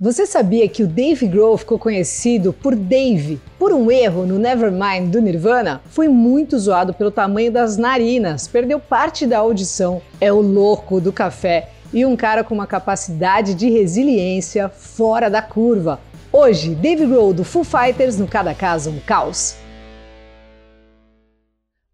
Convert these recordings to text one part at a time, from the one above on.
Você sabia que o Dave Grohl ficou conhecido por Dave por um erro no Nevermind do Nirvana? Foi muito zoado pelo tamanho das narinas, perdeu parte da audição, é o louco do café e um cara com uma capacidade de resiliência fora da curva. Hoje, Dave Grohl do Foo Fighters no Cada Caso um Caos.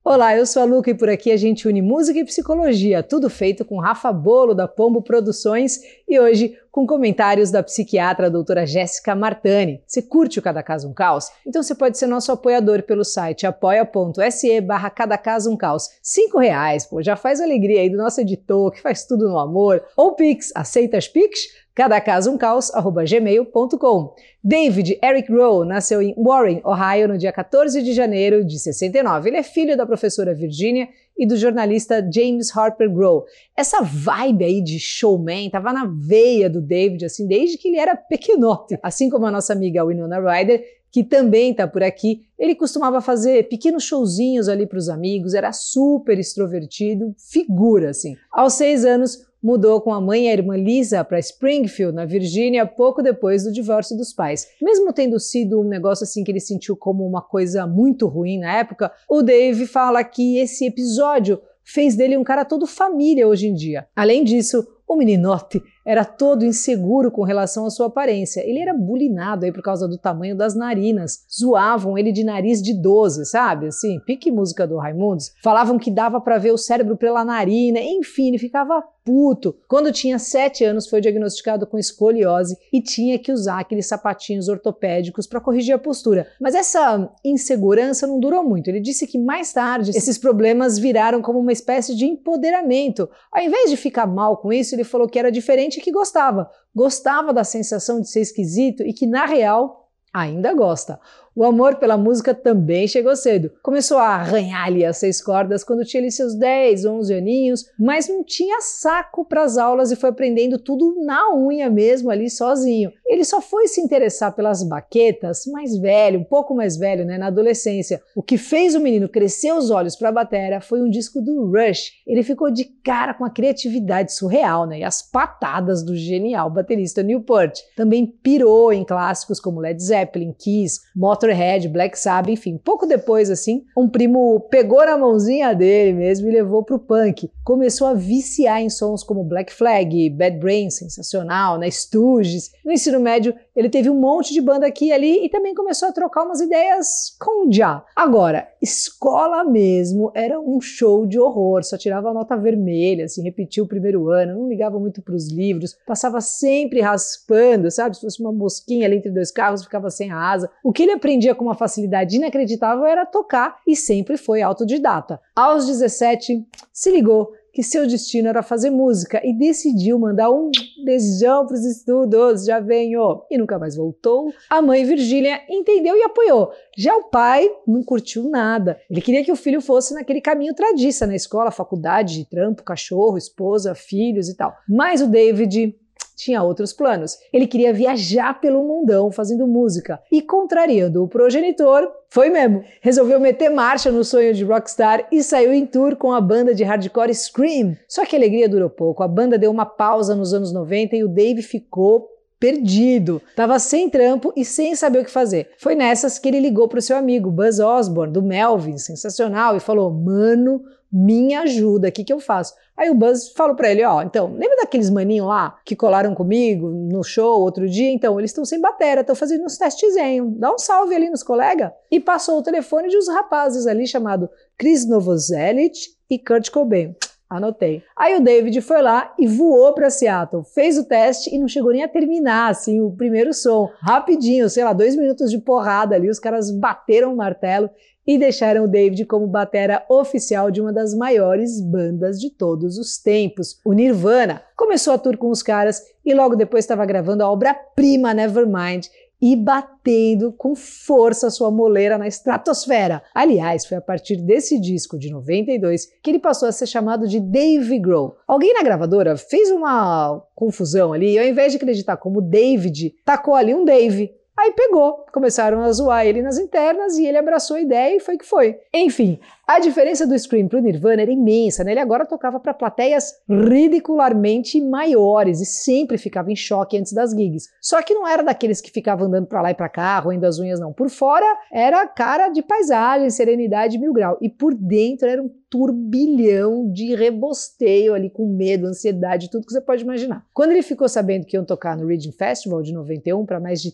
Olá, eu sou a Luca e por aqui a gente une música e psicologia, tudo feito com Rafa Bolo da Pombo Produções e hoje com comentários da psiquiatra doutora Jéssica Martani. Você curte o Cada Caso um Caos? Então você pode ser nosso apoiador pelo site apoia.se barra Cada Caso um Caos. Cinco reais, pô, já faz alegria aí do nosso editor que faz tudo no amor. Ou Pix, aceita as Pix? Cada caso um caos, gmail.com. David Eric Rowe nasceu em Warren, Ohio, no dia 14 de janeiro de 69. Ele é filho da professora Virginia e do jornalista James Harper Grow. Essa vibe aí de showman tava na veia do David, assim, desde que ele era pequenote. Assim como a nossa amiga Winona Ryder, que também tá por aqui, ele costumava fazer pequenos showzinhos ali para os amigos, era super extrovertido, figura assim. Aos seis anos, mudou com a mãe e a irmã Lisa para Springfield, na Virgínia, pouco depois do divórcio dos pais. Mesmo tendo sido um negócio assim que ele sentiu como uma coisa muito ruim na época, o Dave fala que esse episódio fez dele um cara todo família hoje em dia. Além disso, o meninote era todo inseguro com relação à sua aparência. Ele era bulinado aí por causa do tamanho das narinas. Zoavam ele de nariz de 12, sabe? Assim, pique música do Raimundos. Falavam que dava para ver o cérebro pela narina. Enfim, ele ficava puto. Quando tinha 7 anos, foi diagnosticado com escoliose e tinha que usar aqueles sapatinhos ortopédicos para corrigir a postura. Mas essa insegurança não durou muito. Ele disse que mais tarde esses problemas viraram como uma espécie de empoderamento. Ao invés de ficar mal com isso, ele falou que era diferente gente que gostava, gostava da sensação de ser esquisito e que, na real, ainda gosta. O amor pela música também chegou cedo. Começou a arranhar ali as seis cordas quando tinha ali seus 10, 11 aninhos, mas não tinha saco para as aulas e foi aprendendo tudo na unha mesmo ali sozinho. Ele só foi se interessar pelas baquetas mais velho, um pouco mais velho, né, na adolescência. O que fez o menino crescer os olhos para a bateria foi um disco do Rush. Ele ficou de cara com a criatividade surreal, né, e as patadas do genial baterista Newport. Também pirou em clássicos como Led Zeppelin, Kiss, Motor Motorhead, Black Sabbath, enfim. Pouco depois, assim, um primo pegou na mãozinha dele mesmo e levou pro punk. Começou a viciar em sons como Black Flag, Bad Brain, sensacional, né? Stooges. No ensino médio, ele teve um monte de banda aqui e ali e também começou a trocar umas ideias com Já. Agora, escola mesmo era um show de horror, só tirava a nota vermelha, assim, repetia o primeiro ano, não ligava muito para os livros, passava sempre raspando, sabe? Se fosse uma mosquinha ali entre dois carros, ficava sem asa. O que ele aprendeu aprendia com uma facilidade inacreditável era tocar e sempre foi autodidata. Aos 17, se ligou que seu destino era fazer música e decidiu mandar um beijão para os estudos, já venho, e nunca mais voltou. A mãe Virgília entendeu e apoiou. Já o pai não curtiu nada. Ele queria que o filho fosse naquele caminho tradiça na escola, faculdade, trampo, cachorro, esposa, filhos e tal. Mas o David tinha outros planos. Ele queria viajar pelo mundão fazendo música e, contrariando o progenitor, foi mesmo. Resolveu meter marcha no sonho de rockstar e saiu em tour com a banda de hardcore Scream. Só que a alegria durou pouco. A banda deu uma pausa nos anos 90 e o Dave ficou perdido. Tava sem trampo e sem saber o que fazer. Foi nessas que ele ligou pro seu amigo Buzz Osborne, do Melvin, sensacional, e falou: Mano, me ajuda, o que, que eu faço? Aí o Buzz falou para ele, ó, então, lembra daqueles maninhos lá que colaram comigo no show outro dia? Então, eles estão sem bateria, estão fazendo uns testezinhos, dá um salve ali nos colegas. E passou o telefone de uns rapazes ali chamado Chris Novoselic e Kurt Cobain. Anotei. Aí o David foi lá e voou para Seattle, fez o teste e não chegou nem a terminar assim o primeiro som. Rapidinho, sei lá, dois minutos de porrada ali, os caras bateram o martelo e deixaram o David como batera oficial de uma das maiores bandas de todos os tempos, o Nirvana. Começou a tour com os caras e logo depois estava gravando a obra-prima Nevermind e batendo com força sua moleira na estratosfera. Aliás, foi a partir desse disco de 92 que ele passou a ser chamado de Dave Grohl. Alguém na gravadora fez uma confusão ali e ao invés de acreditar como David, tacou ali um Dave Aí pegou, começaram a zoar ele nas internas e ele abraçou a ideia e foi que foi. Enfim, a diferença do Scream pro Nirvana era imensa, né? Ele agora tocava para plateias ridicularmente maiores e sempre ficava em choque antes das gigs. Só que não era daqueles que ficavam andando para lá e para cá, roendo as unhas não. Por fora era cara de paisagem, serenidade mil grau e por dentro era um turbilhão de rebosteio ali com medo, ansiedade, tudo que você pode imaginar. Quando ele ficou sabendo que iam tocar no Reading Festival de 91 para mais de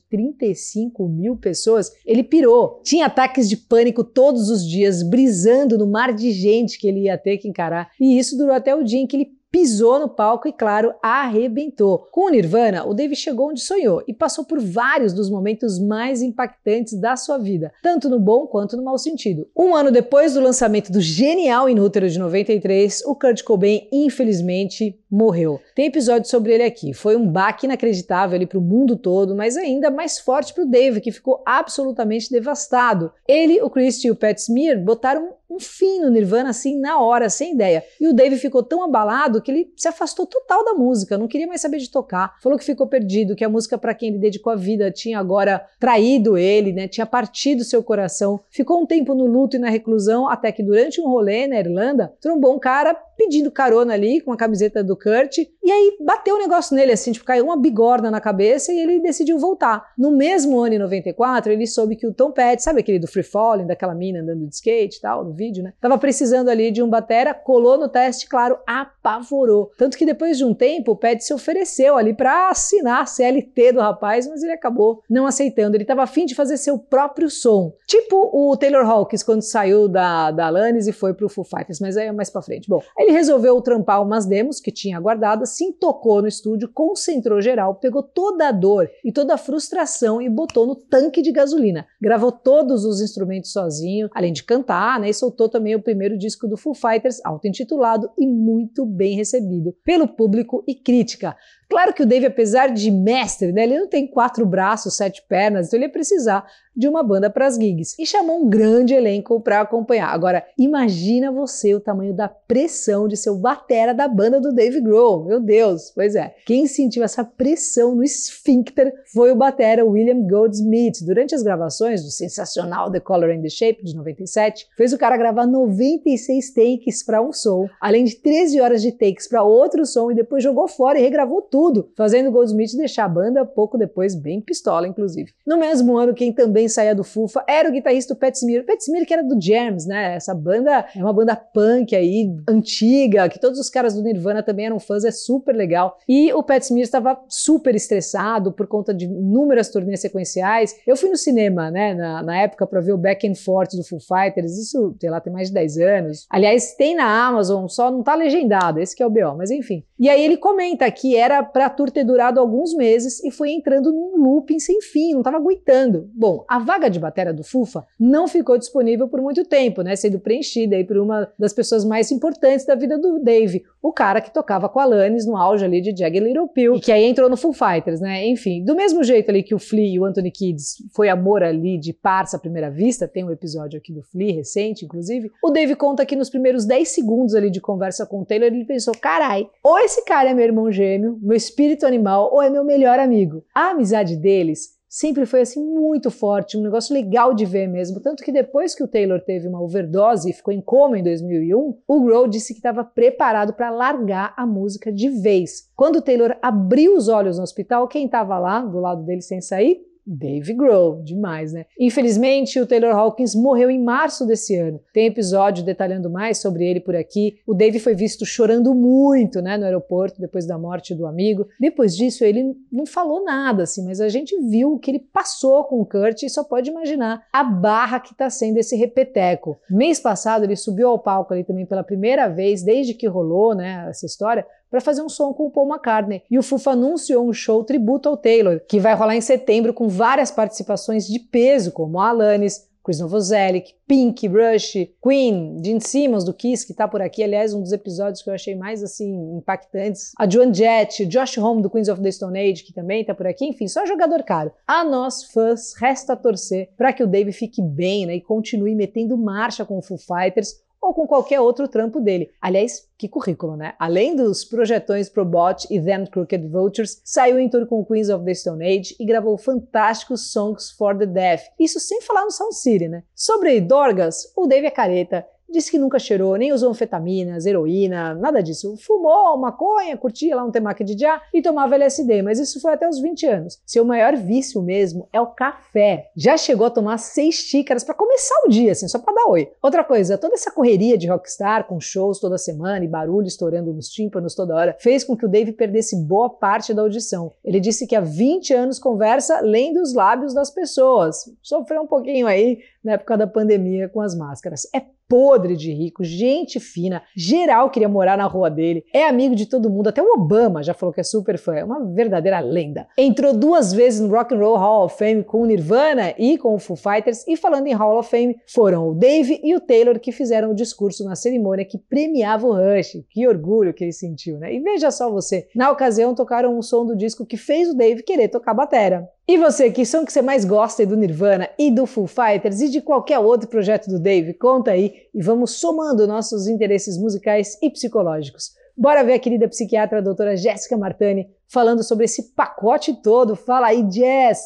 35 mil pessoas, ele pirou. Tinha ataques de pânico todos os dias, brisando no mar de gente que ele ia ter que encarar. E isso durou até o dia em que ele pisou no palco e, claro, arrebentou. Com o Nirvana, o Dave chegou onde sonhou e passou por vários dos momentos mais impactantes da sua vida, tanto no bom quanto no mau sentido. Um ano depois do lançamento do genial Inútero de 93, o Kurt Cobain, infelizmente, morreu. Tem episódio sobre ele aqui. Foi um baque inacreditável para o mundo todo, mas ainda mais forte para o Dave, que ficou absolutamente devastado. Ele, o Christie e o Pat Smear botaram um fim no Nirvana assim na hora, sem ideia. E o Dave ficou tão abalado que ele se afastou total da música, não queria mais saber de tocar. Falou que ficou perdido, que a música para quem ele dedicou a vida tinha agora traído ele, né? Tinha partido seu coração. Ficou um tempo no luto e na reclusão, até que durante um rolê na Irlanda, trombou um cara pedindo carona ali com a camiseta do Kurt, e aí bateu o um negócio nele, assim, tipo, caiu uma bigorna na cabeça e ele decidiu voltar. No mesmo ano, em 94, ele soube que o Tom Petty, sabe aquele do Free Falling, daquela mina andando de skate e tal, no vídeo, né? Tava precisando ali de um batera, colou no teste, claro, apavorou. Tanto que depois de um tempo, o Petty se ofereceu ali para assinar a CLT do rapaz, mas ele acabou não aceitando. Ele tava afim de fazer seu próprio som. Tipo o Taylor Hawkins quando saiu da, da Alanis e foi pro Foo Fighters, mas aí é mais pra frente. Bom, ele resolveu trampar umas demos que tinha guardadas, se intocou no estúdio, concentrou geral, pegou toda a dor e toda a frustração e botou no tanque de gasolina. Gravou todos os instrumentos sozinho, além de cantar, né? E soltou também o primeiro disco do Foo Fighters, auto-intitulado e muito bem recebido pelo público e crítica. Claro que o Dave, apesar de mestre, né, ele não tem quatro braços, sete pernas, então ele ia precisar de uma banda para as gigs. E chamou um grande elenco para acompanhar. Agora, imagina você o tamanho da pressão de ser o batera da banda do Dave Grohl. Meu Deus, pois é. Quem sentiu essa pressão no esfíncter foi o batera William Goldsmith. Durante as gravações do sensacional The Color and the Shape de 97, fez o cara gravar 96 takes para um som, além de 13 horas de takes para outro som e depois jogou fora e regravou tudo tudo, fazendo Goldsmith deixar a banda pouco depois bem pistola, inclusive. No mesmo ano, quem também saía do Fufa era o guitarrista Pat Smear. Pat Smear que era do Jams, né? Essa banda é uma banda punk aí, antiga, que todos os caras do Nirvana também eram fãs, é super legal. E o Pat Smear estava super estressado por conta de inúmeras turnês sequenciais. Eu fui no cinema, né, na, na época para ver o Back and Forth do Foo Fighters, isso, sei lá, tem mais de 10 anos. Aliás, tem na Amazon, só não tá legendado, esse que é o BO, mas enfim. E aí ele comenta que era para a tour ter durado alguns meses e foi entrando num looping sem fim, não estava aguentando. Bom, a vaga de batera do Fufa não ficou disponível por muito tempo, né, sendo preenchida aí por uma das pessoas mais importantes da vida do Dave, o cara que tocava com a Alanis no auge ali de Jagged Little Pill, e que aí entrou no Foo Fighters, né? Enfim, do mesmo jeito ali que o Flea e o Anthony Kids foi amor ali de parça à primeira vista, tem um episódio aqui do Flea recente, inclusive, o Dave conta que nos primeiros 10 segundos ali de conversa com o Taylor, ele pensou, carai, ou esse cara é meu irmão gêmeo, meu espírito animal ou é meu melhor amigo. A amizade deles sempre foi assim muito forte, um negócio legal de ver mesmo, tanto que depois que o Taylor teve uma overdose e ficou em coma em 2001, o Grohl disse que estava preparado para largar a música de vez. Quando o Taylor abriu os olhos no hospital, quem estava lá do lado dele sem sair? Dave Grohl, demais, né? Infelizmente, o Taylor Hawkins morreu em março desse ano. Tem episódio detalhando mais sobre ele por aqui. O Dave foi visto chorando muito, né, no aeroporto depois da morte do amigo. Depois disso, ele não falou nada, assim, mas a gente viu o que ele passou com o Kurt e só pode imaginar a barra que tá sendo esse repeteco. Mês passado, ele subiu ao palco ali também pela primeira vez, desde que rolou, né, essa história, para fazer um som com o Paul McCartney. E o Fufa anunciou um show tributo ao Taylor, que vai rolar em setembro com várias participações de peso, como Alanis, Chris Novoselic, Pink, Rush, Queen, Gene Simmons do Kiss, que tá por aqui, aliás, um dos episódios que eu achei mais assim impactantes. A Joan Jett, Josh Homme do Queens of the Stone Age, que também tá por aqui, enfim, só jogador caro. A nós fãs resta torcer para que o Dave fique bem, né, e continue metendo marcha com o Foo Fighters ou com qualquer outro trampo dele. Aliás, que currículo, né? Além dos projetões Probot e Them Crooked Vultures, saiu em tour com Queens of the Stone Age e gravou fantásticos Songs for the Deaf. Isso sem falar no Sound City, né? Sobre Dorgas, o Dave é careta Disse que nunca cheirou, nem usou anfetaminas, heroína, nada disso. Fumou maconha, curtia lá um temaki de já e tomava LSD, mas isso foi até os 20 anos. Seu maior vício mesmo é o café. Já chegou a tomar seis xícaras para começar o dia, assim, só para dar oi. Outra coisa, toda essa correria de rockstar com shows toda semana e barulho estourando nos tímpanos toda hora fez com que o Dave perdesse boa parte da audição. Ele disse que há 20 anos conversa lendo os lábios das pessoas. Sofreu um pouquinho aí na época da pandemia com as máscaras. É podre de rico, gente fina, geral queria morar na rua dele, é amigo de todo mundo, até o Obama já falou que é super fã, é uma verdadeira lenda. Entrou duas vezes no Rock and Roll Hall of Fame com o Nirvana e com o Foo Fighters, e falando em Hall of Fame, foram o Dave e o Taylor que fizeram o discurso na cerimônia que premiava o Rush. Que orgulho que ele sentiu, né? E veja só você, na ocasião tocaram um som do disco que fez o Dave querer tocar batera. E você, que som que você mais gosta do Nirvana e do Foo Fighters e de qualquer outro projeto do Dave? Conta aí e vamos somando nossos interesses musicais e psicológicos. Bora ver a querida psiquiatra a doutora Jéssica Martani falando sobre esse pacote todo. Fala aí, Jess!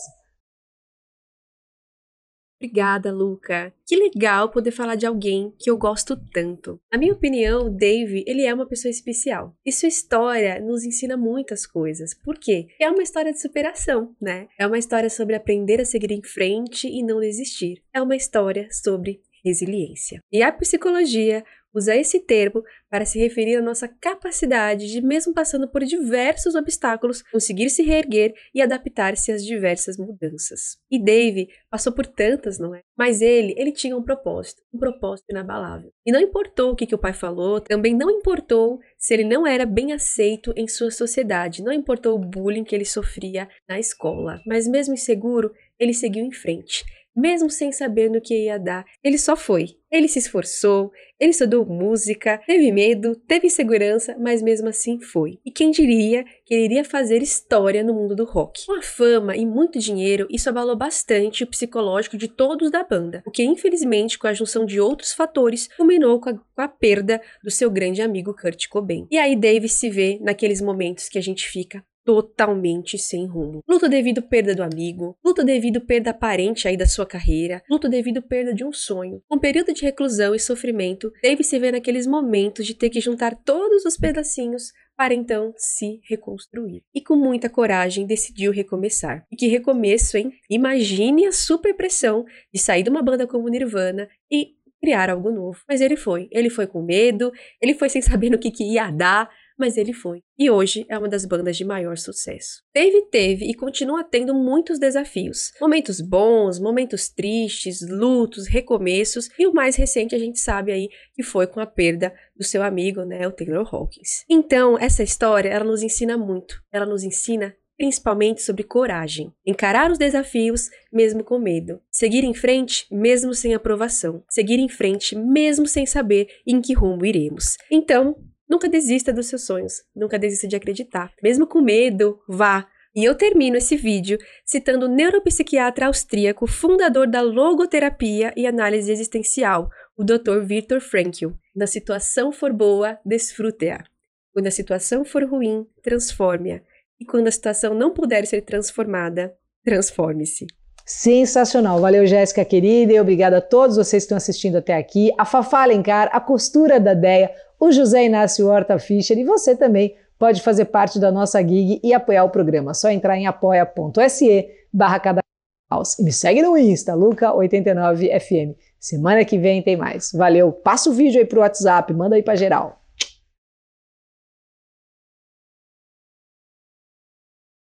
Obrigada, Luca. Que legal poder falar de alguém que eu gosto tanto. Na minha opinião, Dave, ele é uma pessoa especial. E sua história nos ensina muitas coisas. Por quê? É uma história de superação, né? É uma história sobre aprender a seguir em frente e não desistir. É uma história sobre resiliência. E a psicologia usa esse termo para se referir à nossa capacidade de, mesmo passando por diversos obstáculos, conseguir se reerguer e adaptar-se às diversas mudanças. E Dave passou por tantas, não é? Mas ele, ele tinha um propósito, um propósito inabalável. E não importou o que, que o pai falou, também não importou se ele não era bem aceito em sua sociedade, não importou o bullying que ele sofria na escola. Mas mesmo inseguro, ele seguiu em frente mesmo sem saber no que ia dar. Ele só foi. Ele se esforçou, ele estudou música, teve medo, teve insegurança, mas mesmo assim foi. E quem diria que ele iria fazer história no mundo do rock? Com a fama e muito dinheiro, isso abalou bastante o psicológico de todos da banda, o que infelizmente, com a junção de outros fatores, culminou com a, com a perda do seu grande amigo Kurt Cobain. E aí Dave se vê naqueles momentos que a gente fica totalmente sem rumo. Luto devido perda do amigo, luto devido perda aparente aí da sua carreira, luto devido perda de um sonho. Um período de reclusão e sofrimento deve se ver naqueles momentos de ter que juntar todos os pedacinhos para então se reconstruir. E com muita coragem decidiu recomeçar. E que recomeço, hein? Imagine a super pressão de sair de uma banda como Nirvana e criar algo novo. Mas ele foi. Ele foi com medo, ele foi sem saber no que, que ia dar, mas ele foi. E hoje é uma das bandas de maior sucesso. Teve, teve e continua tendo muitos desafios. Momentos bons, momentos tristes, lutos, recomeços e o mais recente a gente sabe aí que foi com a perda do seu amigo, né, o Taylor Hawkins. Então, essa história, ela nos ensina muito. Ela nos ensina principalmente sobre coragem, encarar os desafios mesmo com medo, seguir em frente mesmo sem aprovação, seguir em frente mesmo sem saber em que rumo iremos. Então, Nunca desista dos seus sonhos, nunca desista de acreditar. Mesmo com medo, vá. E eu termino esse vídeo citando o neuropsiquiatra austríaco, fundador da logoterapia e análise existencial, o Dr. Viktor Frankl. Na situação for boa, desfrute-a. Quando a situação for ruim, transforme-a. E quando a situação não puder ser transformada, transforme-se. Sensacional. Valeu, Jéssica querida, e obrigada a todos vocês que estão assistindo até aqui. A Fafá Alencar, a costura da Deia, o José Inácio Horta Fischer e você também pode fazer parte da nossa gig e apoiar o programa. Só entrar em apoia.se barra E me segue no Insta, Luca89FM. Semana que vem tem mais. Valeu. Passa o vídeo aí pro WhatsApp, manda aí pra geral.